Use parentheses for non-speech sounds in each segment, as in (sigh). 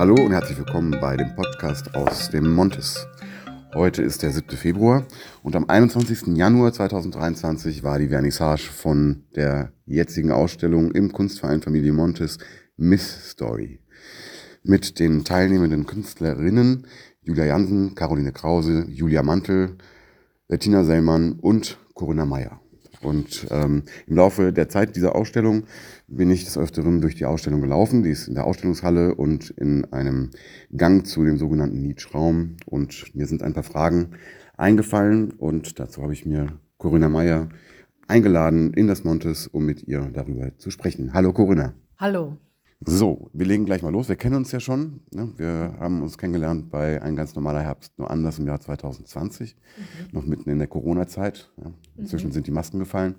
Hallo und herzlich willkommen bei dem Podcast aus dem Montes. Heute ist der 7. Februar und am 21. Januar 2023 war die Vernissage von der jetzigen Ausstellung im Kunstverein Familie Montes Miss Story. Mit den teilnehmenden Künstlerinnen Julia Jansen, Caroline Krause, Julia Mantel, Bettina Sellmann und Corinna Meyer. Und ähm, im Laufe der Zeit dieser Ausstellung bin ich des Öfteren durch die Ausstellung gelaufen. Die ist in der Ausstellungshalle und in einem Gang zu dem sogenannten Nietzsche-Raum. Und mir sind ein paar Fragen eingefallen und dazu habe ich mir Corinna Meyer eingeladen in das Montes, um mit ihr darüber zu sprechen. Hallo Corinna. Hallo. So, wir legen gleich mal los. Wir kennen uns ja schon. Ne? Wir haben uns kennengelernt bei Ein ganz normaler Herbst, nur anders im Jahr 2020, mhm. noch mitten in der Corona-Zeit. Ja. Inzwischen mhm. sind die Masken gefallen.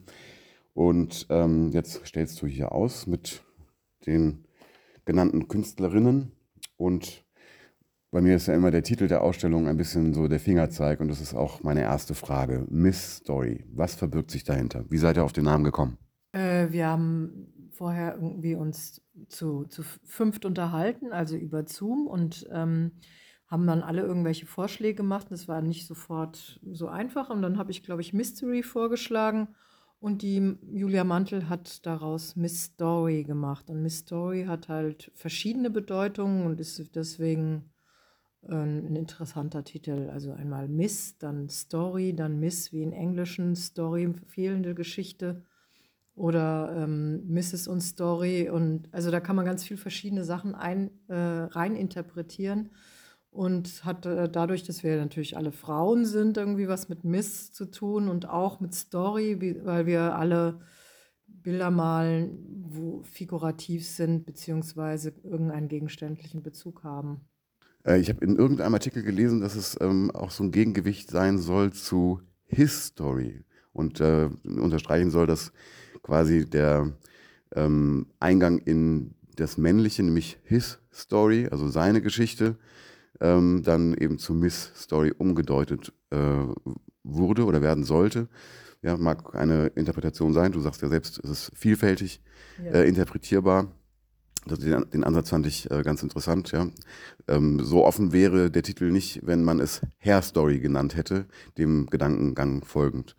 Und ähm, jetzt stellst du hier aus mit den genannten Künstlerinnen. Und bei mir ist ja immer der Titel der Ausstellung ein bisschen so der Fingerzeig. Und das ist auch meine erste Frage. Miss Story. Was verbirgt sich dahinter? Wie seid ihr auf den Namen gekommen? Äh, wir haben vorher irgendwie uns zu, zu fünft unterhalten, also über Zoom und ähm, haben dann alle irgendwelche Vorschläge gemacht. Das war nicht sofort so einfach. Und dann habe ich, glaube ich, Mystery vorgeschlagen und die Julia Mantel hat daraus Miss Story gemacht. Und Miss Story hat halt verschiedene Bedeutungen und ist deswegen äh, ein interessanter Titel. Also einmal Miss, dann Story, dann Miss wie in Englischen, Story, fehlende Geschichte oder ähm, Mrs. und Story. Und also da kann man ganz viel verschiedene Sachen ein, äh, rein interpretieren. Und hat äh, dadurch, dass wir natürlich alle Frauen sind, irgendwie was mit Miss zu tun und auch mit Story, wie, weil wir alle Bilder malen, wo figurativ sind, beziehungsweise irgendeinen gegenständlichen Bezug haben. Äh, ich habe in irgendeinem Artikel gelesen, dass es ähm, auch so ein Gegengewicht sein soll zu History und äh, unterstreichen soll, dass quasi der ähm, Eingang in das Männliche, nämlich his Story, also seine Geschichte, ähm, dann eben zu Miss Story umgedeutet äh, wurde oder werden sollte. Ja, mag eine Interpretation sein. Du sagst ja selbst, es ist vielfältig ja. äh, interpretierbar. Also den, den, Ansatz fand ich äh, ganz interessant. Ja. Ähm, so offen wäre der Titel nicht, wenn man es Hair Story genannt hätte, dem Gedankengang folgend.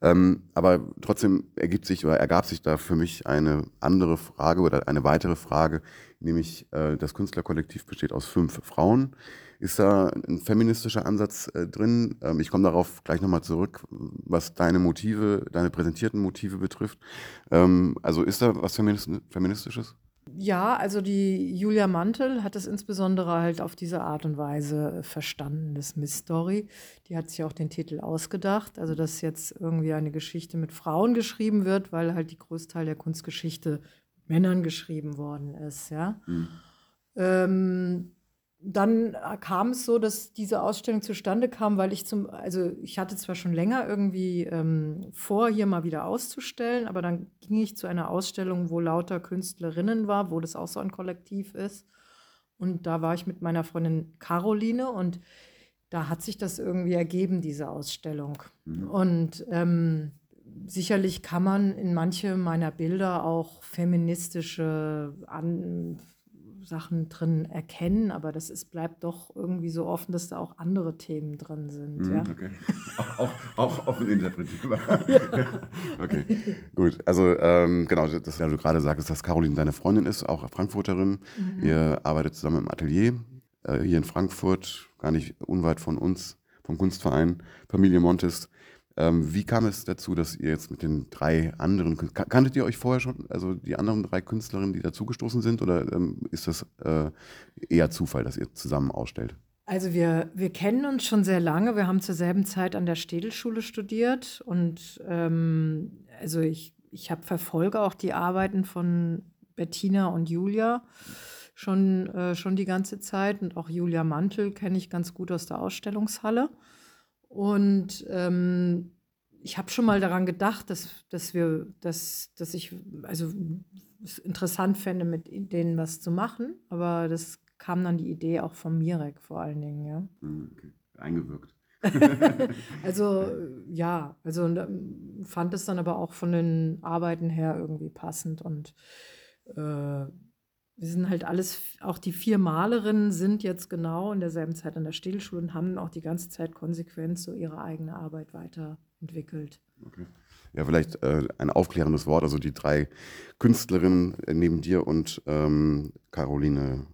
Ähm, aber trotzdem ergibt sich oder ergab sich da für mich eine andere Frage oder eine weitere Frage, nämlich äh, das Künstlerkollektiv besteht aus fünf Frauen. Ist da ein feministischer Ansatz äh, drin? Ähm, ich komme darauf gleich nochmal zurück, was deine Motive, deine präsentierten Motive betrifft. Ähm, also ist da was Feministisches? Ja, also die Julia Mantel hat es insbesondere halt auf diese Art und Weise verstanden, das Miss Story. Die hat sich auch den Titel ausgedacht, also dass jetzt irgendwie eine Geschichte mit Frauen geschrieben wird, weil halt die Großteil der Kunstgeschichte Männern geschrieben worden ist, ja. Mhm. Ähm, dann kam es so, dass diese Ausstellung zustande kam, weil ich zum, also ich hatte zwar schon länger irgendwie ähm, vor, hier mal wieder auszustellen, aber dann ging ich zu einer Ausstellung, wo lauter Künstlerinnen war, wo das auch so ein Kollektiv ist. Und da war ich mit meiner Freundin Caroline und da hat sich das irgendwie ergeben, diese Ausstellung. Mhm. Und ähm, sicherlich kann man in manche meiner Bilder auch feministische An Sachen drin erkennen, aber das ist, bleibt doch irgendwie so offen, dass da auch andere Themen drin sind. Mhm, ja? Okay. Auch, auch, offen interpretierbar. (laughs) ja. (laughs) okay, gut. Also ähm, genau, das, was du gerade sagst, dass Caroline deine Freundin ist, auch Frankfurterin. Mhm. Ihr arbeitet zusammen im Atelier äh, hier in Frankfurt, gar nicht unweit von uns, vom Kunstverein Familie Montes. Ähm, wie kam es dazu, dass ihr jetzt mit den drei anderen, kanntet ihr euch vorher schon, also die anderen drei Künstlerinnen, die dazugestoßen sind, oder ähm, ist das äh, eher Zufall, dass ihr zusammen ausstellt? Also wir, wir kennen uns schon sehr lange. Wir haben zur selben Zeit an der Städelschule studiert und ähm, also ich, ich habe verfolge auch die Arbeiten von Bettina und Julia schon, äh, schon die ganze Zeit und auch Julia Mantel kenne ich ganz gut aus der Ausstellungshalle. Und ähm, ich habe schon mal daran gedacht, dass, dass wir, dass, dass ich also es interessant fände, mit denen was zu machen. Aber das kam dann die Idee auch von Mirek vor allen Dingen, ja. Hm, okay. Eingewirkt. (laughs) (laughs) also ja, also fand es dann aber auch von den Arbeiten her irgendwie passend und äh, wir sind halt alles, auch die vier Malerinnen sind jetzt genau in derselben Zeit an der Städelschule und haben auch die ganze Zeit konsequent so ihre eigene Arbeit weiterentwickelt. Okay. Ja, vielleicht äh, ein aufklärendes Wort. Also die drei Künstlerinnen äh, neben dir und ähm, Caroline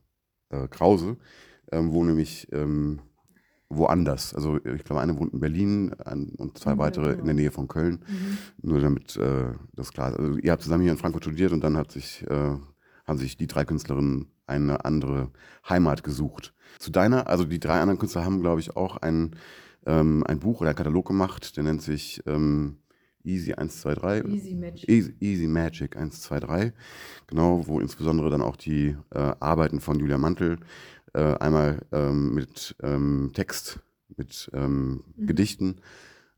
äh, Krause ähm, wohnen nämlich ähm, woanders. Also ich glaube, eine wohnt in Berlin ein, und zwei mhm, weitere genau. in der Nähe von Köln. Mhm. Nur damit äh, das klar ist. Also ihr habt zusammen hier in Frankfurt studiert und dann hat sich, äh, haben sich die drei Künstlerinnen eine andere Heimat gesucht. Zu deiner, also die drei anderen Künstler haben, glaube ich, auch ein, ähm, ein Buch oder ein Katalog gemacht, der nennt sich ähm, Easy 123. Easy Magic. Easy, Easy Magic 123. Genau, wo insbesondere dann auch die äh, Arbeiten von Julia Mantel äh, einmal ähm, mit ähm, Text, mit ähm, mhm. Gedichten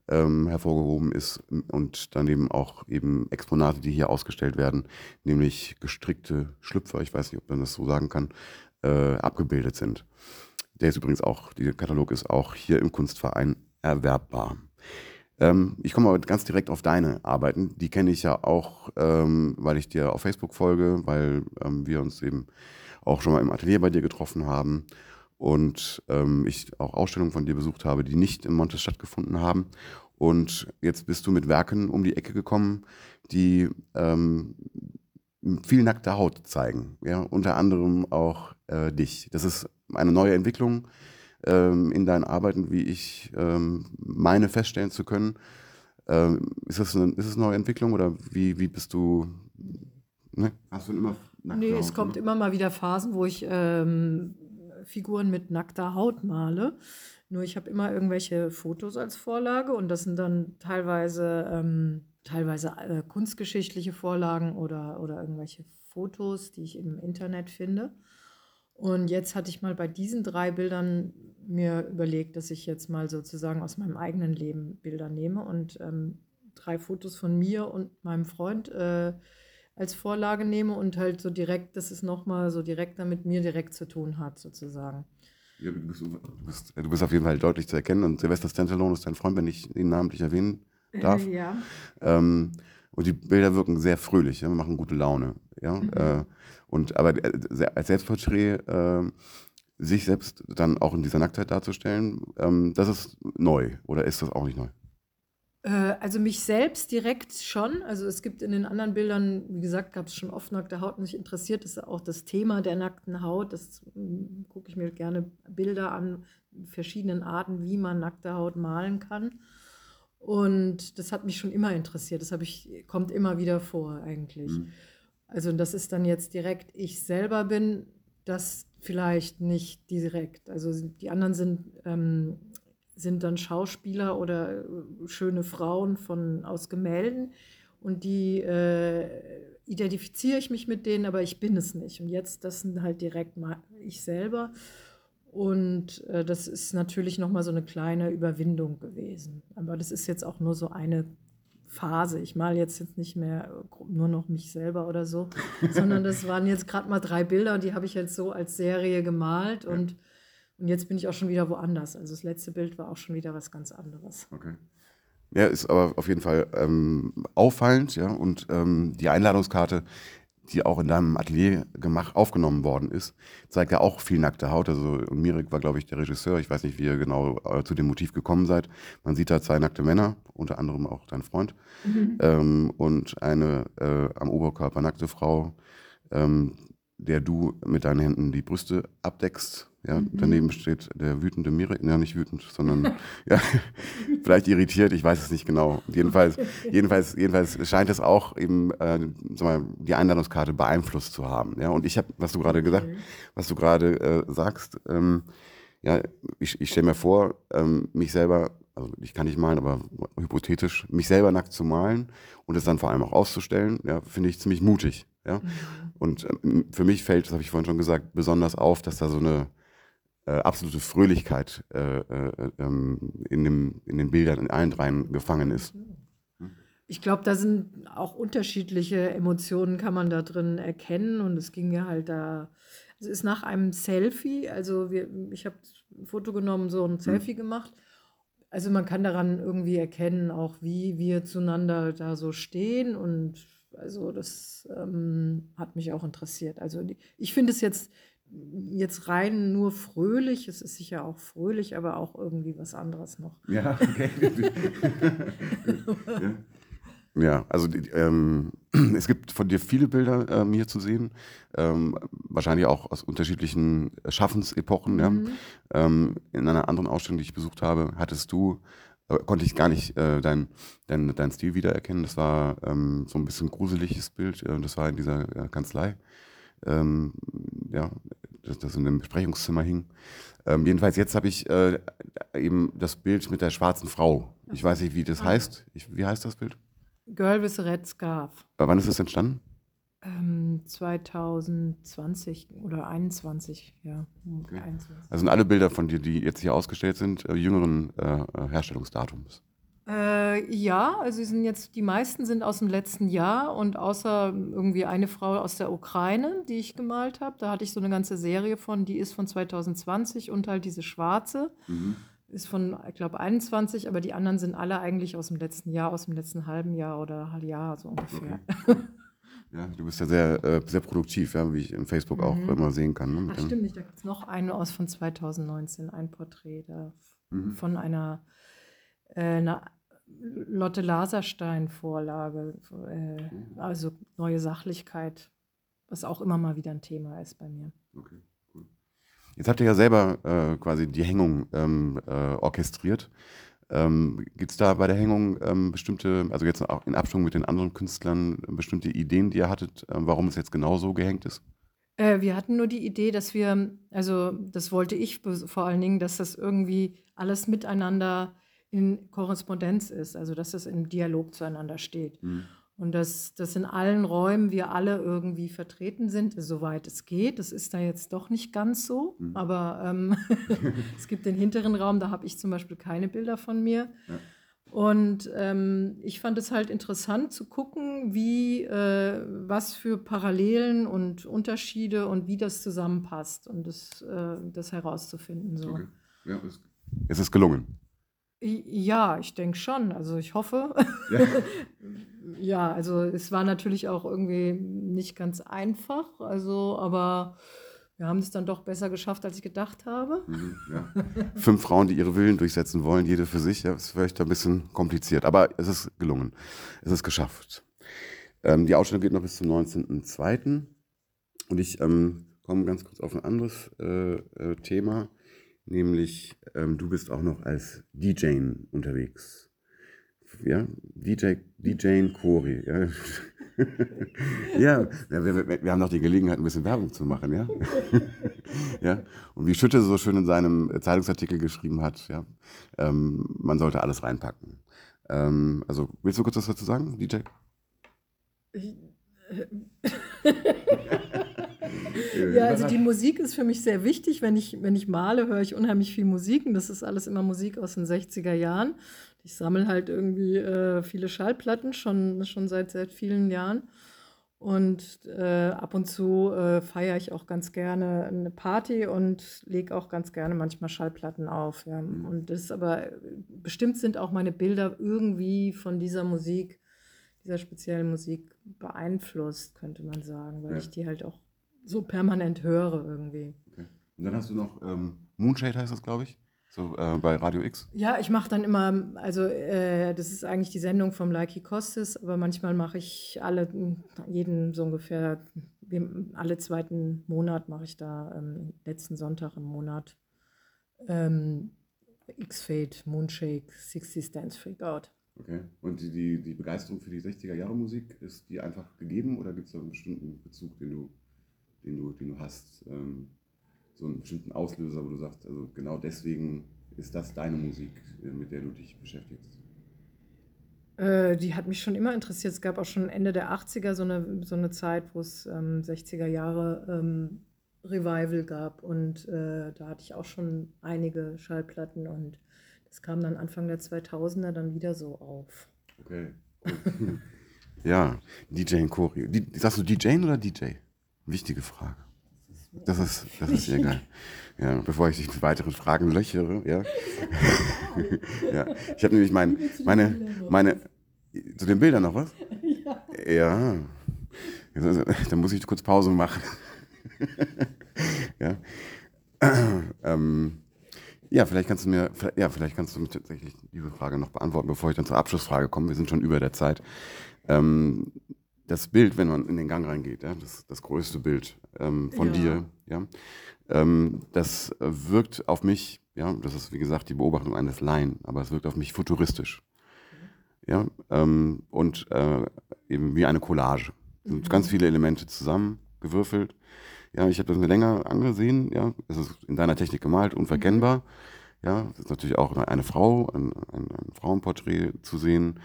ähm, hervorgehoben ist und daneben auch eben Exponate, die hier ausgestellt werden, nämlich gestrickte Schlüpfer, ich weiß nicht, ob man das so sagen kann, äh, abgebildet sind. Der ist übrigens auch, dieser Katalog ist auch hier im Kunstverein erwerbbar. Ähm, ich komme aber ganz direkt auf deine Arbeiten. Die kenne ich ja auch, ähm, weil ich dir auf Facebook folge, weil ähm, wir uns eben auch schon mal im Atelier bei dir getroffen haben und ähm, ich auch Ausstellungen von dir besucht habe, die nicht in Montes stattgefunden haben. Und jetzt bist du mit Werken um die Ecke gekommen, die ähm, viel nackte Haut zeigen. Ja? Unter anderem auch äh, dich. Das ist eine neue Entwicklung ähm, in deinen Arbeiten, wie ich ähm, meine feststellen zu können. Ähm, ist, das eine, ist das eine neue Entwicklung oder wie, wie bist du? Ne? Hast du immer nackte Nee, Haut, es kommt oder? immer mal wieder Phasen, wo ich ähm, Figuren mit nackter Haut male. Nur ich habe immer irgendwelche Fotos als Vorlage und das sind dann teilweise, ähm, teilweise äh, kunstgeschichtliche Vorlagen oder, oder irgendwelche Fotos, die ich im Internet finde. Und jetzt hatte ich mal bei diesen drei Bildern mir überlegt, dass ich jetzt mal sozusagen aus meinem eigenen Leben Bilder nehme und ähm, drei Fotos von mir und meinem Freund äh, als Vorlage nehme und halt so direkt, dass es nochmal so direkt mit mir direkt zu tun hat, sozusagen. Ja, du, bist, du, bist, du bist auf jeden Fall deutlich zu erkennen und Sylvester Stallone ist dein Freund, wenn ich ihn namentlich erwähnen darf. ja. Ähm, und die Bilder wirken sehr fröhlich, ja, machen gute Laune. Ja? Mhm. Äh, und aber äh, als Selbstporträt äh, sich selbst dann auch in dieser Nacktheit darzustellen, ähm, das ist neu oder ist das auch nicht neu? Äh, also mich selbst direkt schon. Also es gibt in den anderen Bildern, wie gesagt, gab es schon oft nackte Haut. Mich interessiert ist auch das Thema der nackten Haut. Das hm, gucke ich mir gerne Bilder an, verschiedenen Arten, wie man nackte Haut malen kann. Und das hat mich schon immer interessiert. Das ich, kommt immer wieder vor eigentlich. Mhm. Also das ist dann jetzt direkt ich selber bin, das vielleicht nicht direkt. Also die anderen sind, ähm, sind dann Schauspieler oder äh, schöne Frauen von, aus Gemälden und die äh, identifiziere ich mich mit denen, aber ich bin es nicht. Und jetzt, das sind halt direkt mal ich selber. Und äh, das ist natürlich nochmal so eine kleine Überwindung gewesen. Aber das ist jetzt auch nur so eine Phase. Ich male jetzt, jetzt nicht mehr nur noch mich selber oder so, sondern das waren jetzt gerade mal drei Bilder und die habe ich jetzt so als Serie gemalt und, und jetzt bin ich auch schon wieder woanders. Also das letzte Bild war auch schon wieder was ganz anderes. Okay. Ja, ist aber auf jeden Fall ähm, auffallend, ja. Und ähm, die Einladungskarte die auch in deinem Atelier gemacht, aufgenommen worden ist, zeigt ja auch viel nackte Haut. Also und Mirek war, glaube ich, der Regisseur. Ich weiß nicht, wie ihr genau äh, zu dem Motiv gekommen seid. Man sieht da zwei nackte Männer, unter anderem auch dein Freund, mhm. ähm, und eine äh, am Oberkörper nackte Frau, ähm, der du mit deinen Händen die Brüste abdeckst. Ja, mhm. Daneben steht der wütende Mirek, ja nicht wütend, sondern (laughs) ja, vielleicht irritiert, ich weiß es nicht genau. Jedenfalls, jedenfalls, jedenfalls scheint es auch eben äh, sag mal, die Einladungskarte beeinflusst zu haben. Ja, und ich habe, was du gerade gesagt, was du gerade äh, sagst, ähm, ja, ich, ich stelle mir vor, ähm, mich selber, also ich kann nicht malen, aber hypothetisch, mich selber nackt zu malen und es dann vor allem auch auszustellen, ja, finde ich ziemlich mutig. Ja? Mhm. Und ähm, für mich fällt, das habe ich vorhin schon gesagt, besonders auf, dass da so eine äh, absolute Fröhlichkeit äh, äh, ähm, in, dem, in den Bildern, in allen dreien gefangen ist. Ich glaube, da sind auch unterschiedliche Emotionen, kann man da drin erkennen. Und es ging mir halt da, es ist nach einem Selfie, also wir, ich habe ein Foto genommen, so ein mhm. Selfie mhm. gemacht. Also man kann daran irgendwie erkennen, auch wie wir zueinander da so stehen und also das ähm, hat mich auch interessiert. Also ich finde es jetzt, jetzt rein nur fröhlich. Es ist sicher auch fröhlich, aber auch irgendwie was anderes noch. Ja, okay. (laughs) ja. Ja, also ähm, es gibt von dir viele Bilder ähm, hier zu sehen, ähm, wahrscheinlich auch aus unterschiedlichen Schaffensepochen. Mhm. Ja. Ähm, in einer anderen Ausstellung, die ich besucht habe, hattest du, konnte ich gar nicht äh, dein, dein, dein Stil wiedererkennen. Das war ähm, so ein bisschen gruseliges Bild. Äh, das war in dieser äh, Kanzlei, ähm, ja, das, das in einem Besprechungszimmer hing. jedenfalls jetzt habe ich äh, eben das Bild mit der schwarzen Frau. Ich weiß nicht, wie das ah. heißt. Ich, wie heißt das Bild? Girl with a Red Scarf. Wann ist es entstanden? Ähm, 2020 oder 21, ja. Okay. 21. Also sind alle Bilder von dir, die jetzt hier ausgestellt sind, äh, jüngeren äh, Herstellungsdatums? Äh, ja, also sind jetzt, die meisten sind aus dem letzten Jahr und außer irgendwie eine Frau aus der Ukraine, die ich gemalt habe, da hatte ich so eine ganze Serie von, die ist von 2020 und halt diese schwarze. Mhm ist von, ich glaube, 21, aber die anderen sind alle eigentlich aus dem letzten Jahr, aus dem letzten halben Jahr oder Jahr, so ungefähr. Okay. (laughs) Ja, du bist ja sehr, äh, sehr produktiv, ja, wie ich im Facebook mhm. auch immer sehen kann. Ne? Ach, stimmt nicht. Da gibt es noch eine aus von 2019, ein Porträt da mhm. von einer, äh, einer Lotte Laserstein-Vorlage, äh, mhm. also neue Sachlichkeit, was auch immer mal wieder ein Thema ist bei mir. Okay. Jetzt habt ihr ja selber äh, quasi die Hängung ähm, äh, orchestriert. Ähm, Gibt es da bei der Hängung ähm, bestimmte, also jetzt auch in Abstimmung mit den anderen Künstlern, bestimmte Ideen, die ihr hattet, äh, warum es jetzt genau so gehängt ist? Äh, wir hatten nur die Idee, dass wir, also das wollte ich vor allen Dingen, dass das irgendwie alles miteinander in Korrespondenz ist, also dass das im Dialog zueinander steht. Mhm. Und dass, dass in allen Räumen wir alle irgendwie vertreten sind, soweit es geht. Das ist da jetzt doch nicht ganz so, mhm. aber ähm, (laughs) es gibt den hinteren Raum, da habe ich zum Beispiel keine Bilder von mir. Ja. Und ähm, ich fand es halt interessant zu gucken, wie, äh, was für Parallelen und Unterschiede und wie das zusammenpasst und das, äh, das herauszufinden. So. Okay. Ja, es, es ist gelungen. Ja, ich denke schon. Also ich hoffe. Ja. (laughs) ja, also es war natürlich auch irgendwie nicht ganz einfach. Also, aber wir haben es dann doch besser geschafft, als ich gedacht habe. Mhm, ja. Fünf Frauen, die ihre Willen durchsetzen wollen, jede für sich, ja, ist vielleicht ein bisschen kompliziert. Aber es ist gelungen. Es ist geschafft. Ähm, die Ausstellung geht noch bis zum 19.02. Und ich ähm, komme ganz kurz auf ein anderes äh, äh, Thema nämlich ähm, du bist auch noch als DJ unterwegs. Ja, DJ, DJ Cori. Ja. (laughs) ja, wir, wir, haben noch die Gelegenheit, ein bisschen Werbung zu machen, ja. (laughs) ja. Und wie Schütte so schön in seinem Zeitungsartikel geschrieben hat, ja, ähm, man sollte alles reinpacken. Ähm, also, willst du kurz was dazu sagen, DJ? (laughs) ja, also die Musik ist für mich sehr wichtig. Wenn ich, wenn ich male, höre ich unheimlich viel Musik und das ist alles immer Musik aus den 60er Jahren. Ich sammle halt irgendwie äh, viele Schallplatten schon, schon seit, seit vielen Jahren. Und äh, ab und zu äh, feiere ich auch ganz gerne eine Party und lege auch ganz gerne manchmal Schallplatten auf. Ja. Und das aber bestimmt sind auch meine Bilder irgendwie von dieser Musik, dieser speziellen Musik beeinflusst, könnte man sagen, weil ja. ich die halt auch so permanent höre irgendwie. Okay. Und dann hast du noch ähm, Moonshade heißt das, glaube ich. So äh, bei Radio X? Ja, ich mache dann immer, also äh, das ist eigentlich die Sendung vom Likey Kostis, aber manchmal mache ich alle, jeden so ungefähr, alle zweiten Monat mache ich da, ähm, letzten Sonntag im Monat, ähm, X-Fade, Moonshake, 60 Dance Freak Out. Okay. Und die, die, die Begeisterung für die 60er Jahre Musik, ist die einfach gegeben oder gibt es da einen bestimmten Bezug, den du den du, den du hast, ähm, so einen bestimmten Auslöser, wo du sagst, also genau deswegen ist das deine Musik, äh, mit der du dich beschäftigst? Äh, die hat mich schon immer interessiert. Es gab auch schon Ende der 80er so eine, so eine Zeit, wo es ähm, 60er Jahre ähm, Revival gab und äh, da hatte ich auch schon einige Schallplatten und das kam dann Anfang der 2000er dann wieder so auf. Okay. (laughs) ja, DJ Chori. Sagst du DJ oder DJ? Wichtige Frage. Das ist, das ist (laughs) sehr geil. Ja, bevor ich dich mit weiteren Fragen löchere, ja. (laughs) (laughs) ja. Ich habe nämlich mein, meine, meine, zu den Bildern noch was? Ja. Ja, da muss ich kurz Pause machen. ja. (clears throat) ähm, ja, vielleicht kannst du mir, ja, vielleicht kannst du mir tatsächlich diese Frage noch beantworten, bevor ich dann zur Abschlussfrage komme. Wir sind schon über der Zeit. Ähm, das Bild, wenn man in den Gang reingeht, ja, das, das größte Bild ähm, von ja. dir, ja, ähm, das wirkt auf mich, ja, das ist wie gesagt die Beobachtung eines Laien, aber es wirkt auf mich futuristisch. Ja, ähm, und äh, eben wie eine Collage. Mhm. Ganz viele Elemente zusammengewürfelt. Ja, ich habe das mir länger angesehen. Ja, es ist in deiner Technik gemalt, unverkennbar. Ja, es ist natürlich auch eine Frau, ein, ein, ein Frauenporträt zu sehen.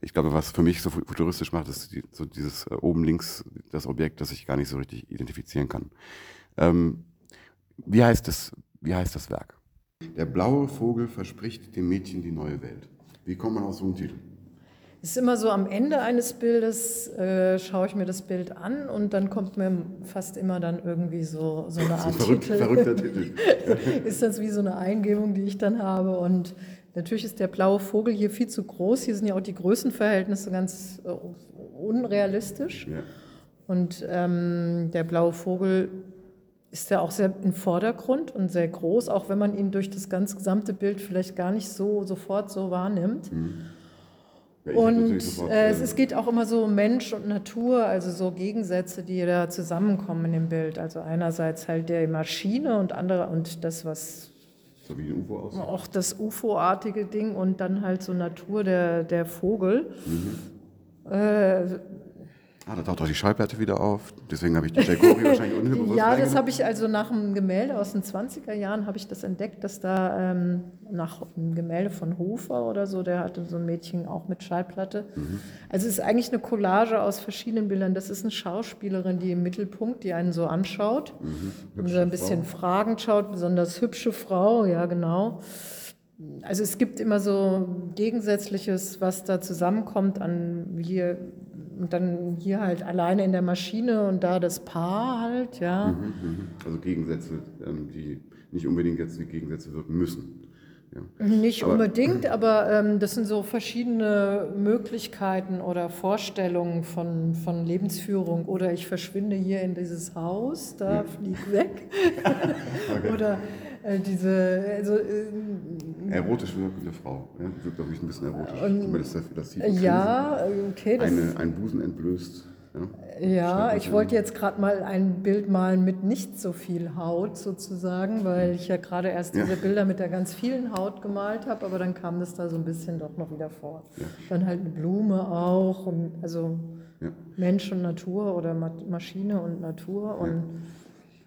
Ich glaube, was für mich so futuristisch macht, ist die, so dieses äh, oben links das Objekt, das ich gar nicht so richtig identifizieren kann. Ähm, wie heißt das? Wie heißt das Werk? Der blaue Vogel verspricht dem Mädchen die neue Welt. Wie kommt man aus so einem Titel? Es ist immer so, am Ende eines Bildes äh, schaue ich mir das Bild an und dann kommt mir fast immer dann irgendwie so, so eine Art verrückt, Titel. Verrückter Titel. (laughs) ist das wie so eine Eingebung, die ich dann habe und natürlich ist der blaue Vogel hier viel zu groß. Hier sind ja auch die Größenverhältnisse ganz äh, unrealistisch. Ja. Und ähm, der blaue Vogel ist ja auch sehr im Vordergrund und sehr groß, auch wenn man ihn durch das ganz gesamte Bild vielleicht gar nicht so sofort so wahrnimmt. Mhm. Und äh, es, geht auch immer so um Mensch und Natur, also so Gegensätze, die da zusammenkommen in dem Bild. Also einerseits halt der Maschine und andere und das, was so wie ein UFO aussieht. Auch das UFO-artige Ding und dann halt so Natur, der, der Vogel. Mhm. Äh, Ah, da taucht auch die Schallplatte wieder auf. Deswegen habe ich die Jacori wahrscheinlich (laughs) unbewusst Ja, das habe ich also nach einem Gemälde aus den 20er Jahren habe ich das entdeckt, dass da ähm, nach einem Gemälde von Hofer oder so, der hatte so ein Mädchen auch mit Schallplatte. Mhm. Also es ist eigentlich eine Collage aus verschiedenen Bildern. Das ist eine Schauspielerin, die im Mittelpunkt, die einen so anschaut mhm. und so ein bisschen Frau. fragend schaut, besonders hübsche Frau, ja genau. Also es gibt immer so Gegensätzliches, was da zusammenkommt an wir und dann hier halt alleine in der Maschine und da das Paar halt, ja. Mhm, mhm. Also Gegensätze, ähm, die nicht unbedingt jetzt Gegensätze wirken müssen. Ja. Nicht aber, unbedingt, (clears throat) aber ähm, das sind so verschiedene Möglichkeiten oder Vorstellungen von, von Lebensführung. Oder ich verschwinde hier in dieses Haus, da flieg weg. (laughs) okay. Oder äh, diese. Also, äh, Erotisch wirkende Frau. Ja? Wirkt, glaube ich, ein bisschen erotisch. Und, das, das ja, okay. Das Eine, ein Busen entblößt. Ja, ja ich wollte jetzt gerade mal ein Bild malen mit nicht so viel Haut sozusagen, weil ich ja gerade erst ja. diese Bilder mit der ganz vielen Haut gemalt habe, aber dann kam das da so ein bisschen doch noch wieder vor. Ja. Dann halt eine Blume auch, und also Mensch und Natur oder Maschine und Natur und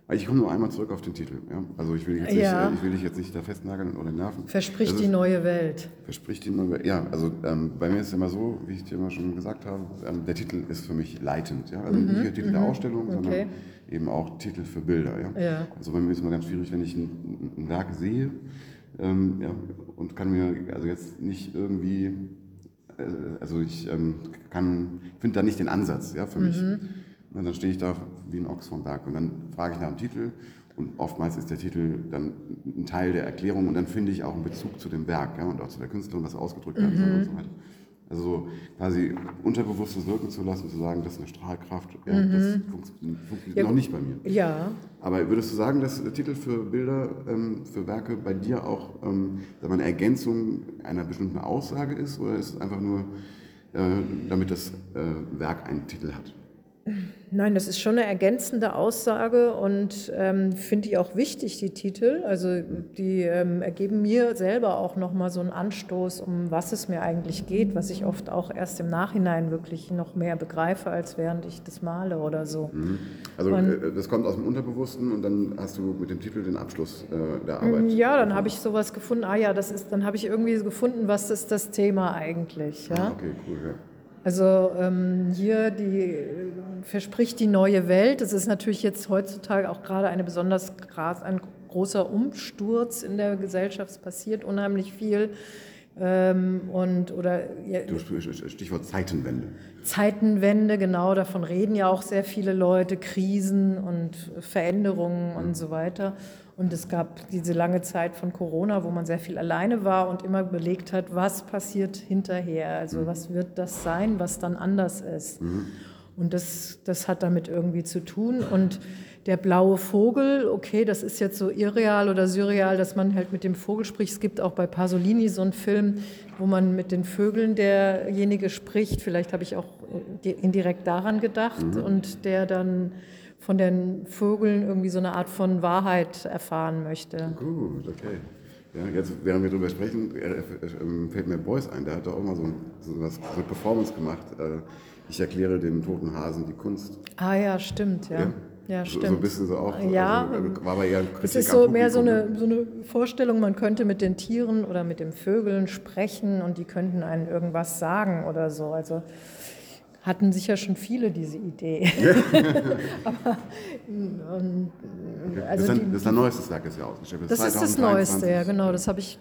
ich komme nur einmal zurück auf den Titel. Ja? Also ich will, jetzt ja. nicht, ich will dich jetzt nicht da festnageln oder nerven. Verspricht die neue Welt. Verspricht die neue Welt. Ja, also ähm, bei mir ist es immer so, wie ich dir immer schon gesagt habe, ähm, der Titel ist für mich leitend. Ja? Also mhm. nicht der Titel mhm. der Ausstellung, okay. sondern eben auch Titel für Bilder. Ja? ja? Also bei mir ist es immer ganz schwierig, wenn ich ein, ein Werk sehe ähm, ja, und kann mir also jetzt nicht irgendwie, äh, also ich ähm, kann, finde da nicht den Ansatz ja, für mich. Mhm. Und dann stehe ich da wie ein Ochs vom Berg und dann frage ich nach dem Titel und oftmals ist der Titel dann ein Teil der Erklärung und dann finde ich auch einen Bezug zu dem Werk ja, und auch zu der Künstlerin, was ausgedrückt werden soll mhm. und so weiter. Also so quasi unterbewusstes wirken zu lassen, zu sagen, das ist eine Strahlkraft, ja, mhm. das funktioniert ja. noch nicht bei mir. Ja. Aber würdest du sagen, dass Titel für Bilder, ähm, für Werke bei dir auch ähm, eine Ergänzung einer bestimmten Aussage ist oder ist es einfach nur, äh, damit das äh, Werk einen Titel hat? Nein, das ist schon eine ergänzende Aussage und ähm, finde ich auch wichtig, die Titel. Also die ähm, ergeben mir selber auch nochmal so einen Anstoß, um was es mir eigentlich geht, was ich oft auch erst im Nachhinein wirklich noch mehr begreife, als während ich das male oder so. Mhm. Also und, äh, das kommt aus dem Unterbewussten und dann hast du mit dem Titel den Abschluss äh, der Arbeit. Ja, dann habe ich sowas gefunden. Ah ja, das ist, dann habe ich irgendwie gefunden, was ist das Thema eigentlich. Ja? Ah, okay, cool. Ja. Also ähm, hier die, verspricht die neue Welt. Das ist natürlich jetzt heutzutage auch gerade eine besonders ein großer Umsturz in der Gesellschaft. Es passiert unheimlich viel. Ähm, und, oder, ja, Du, Stichwort Zeitenwende. Zeitenwende, genau, davon reden ja auch sehr viele Leute, Krisen und Veränderungen und so weiter. Und es gab diese lange Zeit von Corona, wo man sehr viel alleine war und immer überlegt hat, was passiert hinterher, also was wird das sein, was dann anders ist. Und das, das hat damit irgendwie zu tun. Und der blaue Vogel, okay, das ist jetzt so irreal oder surreal, dass man halt mit dem Vogel spricht. Es gibt auch bei Pasolini so einen Film, wo man mit den Vögeln derjenige spricht. Vielleicht habe ich auch indirekt daran gedacht und der dann von den Vögeln irgendwie so eine Art von Wahrheit erfahren möchte. Gut, okay. Ja, jetzt, während wir darüber sprechen, äh, äh, ähm, fällt mir Beuys ein, der hat doch auch mal so, ein, so was so eine Performance gemacht. Äh, ich erkläre dem toten Hasen die Kunst. Ah ja, stimmt, ja. Ja? Ja, stimmt. so ein bisschen so auch. Ja, also, war aber eher Es ist so mehr so eine, so eine Vorstellung, man könnte mit den Tieren oder mit den Vögeln sprechen und die könnten einen irgendwas sagen oder so. Also hatten sicher schon viele diese Idee. (laughs) (laughs) Aber, ähm, Das also ist ein, das ist ein neuestes Werk, ist ja ausgestellt. das ist das 2023. Neueste, ja genau. Das habe ich.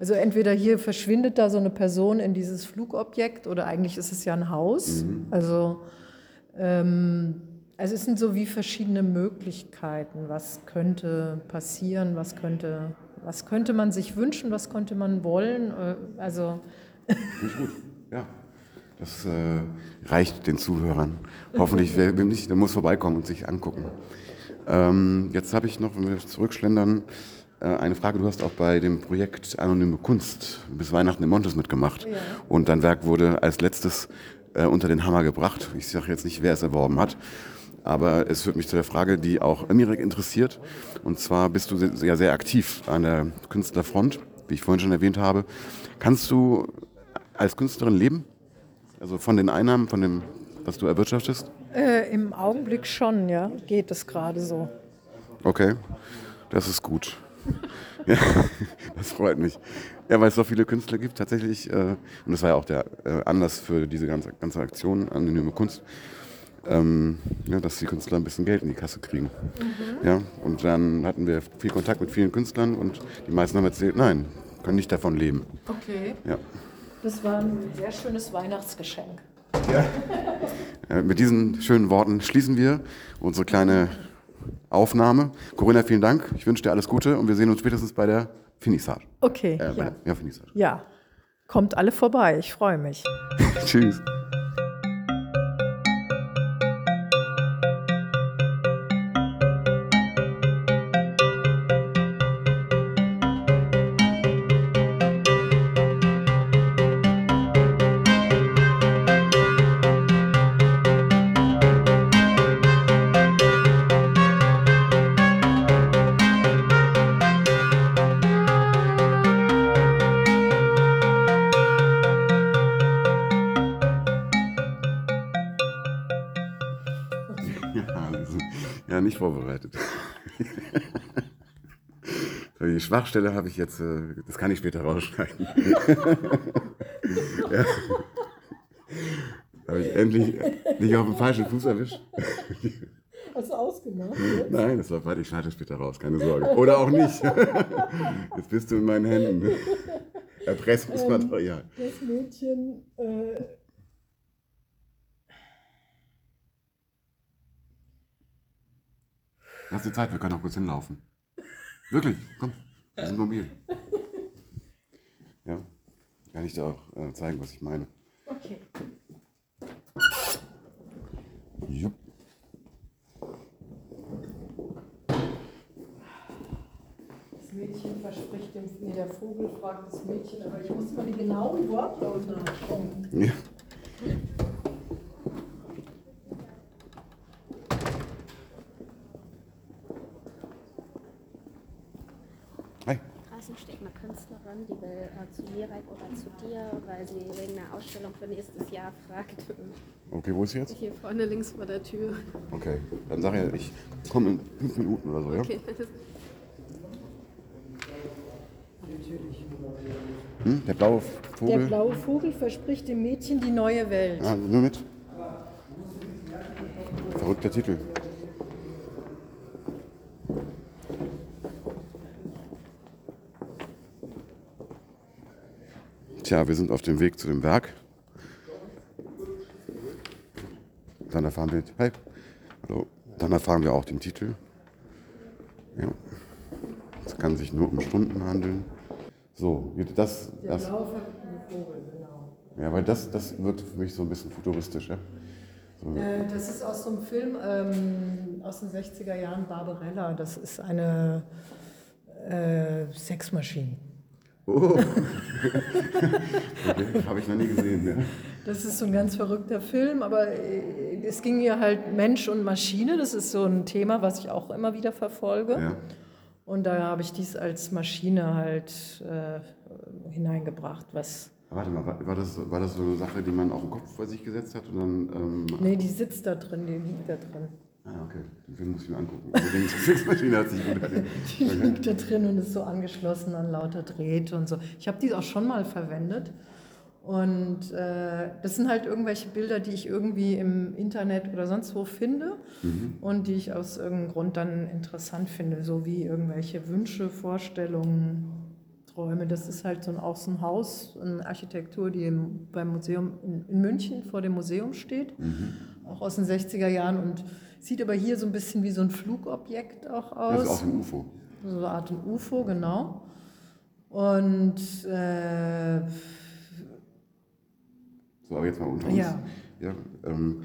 Also entweder hier verschwindet da so eine Person in dieses Flugobjekt oder eigentlich ist es ja ein Haus. Also, ähm, also es sind so wie verschiedene Möglichkeiten. Was könnte passieren? Was könnte, was könnte man sich wünschen? Was könnte man wollen? Äh, Also Finde ich gut. Ja. Das äh, reicht den Zuhörern. Hoffentlich, wer wem nicht, der muss vorbeikommen und sich angucken. Ähm, jetzt habe ich noch, wenn wir zurückschlendern, äh, eine Frage. Du hast auch bei dem Projekt Anonyme Kunst bis Weihnachten in Montes mitgemacht. Und dein Werk wurde als letztes äh, unter den Hammer gebracht. Ich sage jetzt nicht, wer es erworben hat. Aber es führt mich zu der Frage, die auch Emirek interessiert. Und zwar bist du sehr, ja sehr aktiv an der Künstlerfront, wie ich vorhin schon erwähnt habe. Kannst du als Künstlerin leben? Also von den Einnahmen, von dem, was du erwirtschaftest? äh, im Augenblick schon, ja, geht es gerade so. Okay, das ist gut. (laughs) ja, das freut mich. Ja, weil es so viele Künstler gibt, tatsächlich. Äh, und das war ja auch der äh, Anlass für diese ganze, ganze Aktion, anonyme Kunst. Ähm, ja, dass die Künstler ein bisschen Geld in die Kasse kriegen. Ja, und dann hatten wir viel Kontakt mit vielen Künstlern und die meisten haben erzählt, nein, können nicht davon leben. Okay. Ja. Das war ein sehr schönes Weihnachtsgeschenk. Äh, mit diesen schönen Worten schließen wir unsere kleine Aufnahme. Corinna, vielen Dank. Ich wünsche dir alles Gute und wir sehen uns spätestens bei der Finissage. Okay, Äh, bei ja. der, ja, Finissage. ja. Kommt alle vorbei, ich freue mich. (laughs) Tschüss. Ja, nicht vorbereitet. (laughs) Die Schwachstelle habe ich jetzt, äh, das kann ich später rausschneiden. (laughs) ja. Habe ich endlich nicht auf den falschen Fuß erwischt? (laughs) Hast du ausgemacht? Nein, das war warte, ich schneide das später raus, keine Sorge. Oder auch nicht. Jetzt bist du in meinen Händen. Erpressungsmaterial. Das Mädchen. Äh, Hast du Zeit? Wir können auch kurz hinlaufen. Wirklich, komm, wir sind mobil. Ja, kann ich dir auch äh, zeigen, was ich meine. okay. Jupp. Das Mädchen verspricht dem, nee, der Vogel fragt das Mädchen, aber ich muss mal die genauen Wortlaut nachschauen. Ja. Hi. Draußen steht eine Künstlerin, die will Mirek oder zu dir, weil sie wegen einer Ausstellung für nächstes Jahr fragt. Okay, wo ist sie jetzt? Hier vorne links vor der Tür. Okay, dann sag ich, ich komme in fünf Minuten oder so, ja? Okay. Hm? Der blaue Der Vogel. blaue Vogel verspricht dem Mädchen die neue Welt. Ah, nur mit. Verrückter Titel. Tja, wir sind auf dem Weg zu dem Werk. Dann erfahren wir, hey, hallo. Dann erfahren wir auch den Titel. Ja. Es kann sich nur um Stunden handeln. So, das, das, genau. ja, weil das, das wirkt für mich so ein bisschen futuristisch. Ja? So, Äh, Das ist aus so einem Film ähm, aus den 60er Jahren, Barbarella. Das ist eine äh, Sexmaschine. Oh. (laughs) okay, (laughs) habe ich noch nie gesehen. Ja. Das ist so ein ganz verrückter Film, aber äh, es ging hier halt Mensch und Maschine. Das ist so ein Thema, was ich auch immer wieder verfolge. Ja. Und da habe ich dies als Maschine halt äh, hineingebracht, was. Warte mal, war war das, war das so eine Sache, die man auf den Kopf vor sich gesetzt hat und dann. Ähm, Nee, die sitzt da drin, die liegt da drin. Ah, okay. Den Film muss ich mir angucken. Also (laughs) (laughs) die Sexmaschine hat sich gut. Die liegt da drin und ist so angeschlossen an lauter Drähte und so. Ich habe die auch schon mal verwendet. Und äh, das sind halt irgendwelche Bilder, die ich irgendwie im Internet oder sonst wo finde und die ich aus irgendeinem Grund dann interessant finde, so wie irgendwelche Wünsche, Vorstellungen, Träume. Das ist halt so ein, auch so ein Haus, eine Architektur, die im, beim Museum in, in München vor dem Museum steht, auch aus den 60er Jahren und sieht aber hier so ein bisschen wie so ein Flugobjekt auch aus. Das ist aus dem UFO. So eine Art UFO, genau. Und äh, So, aber jetzt mal unter uns. Ja. ja ähm,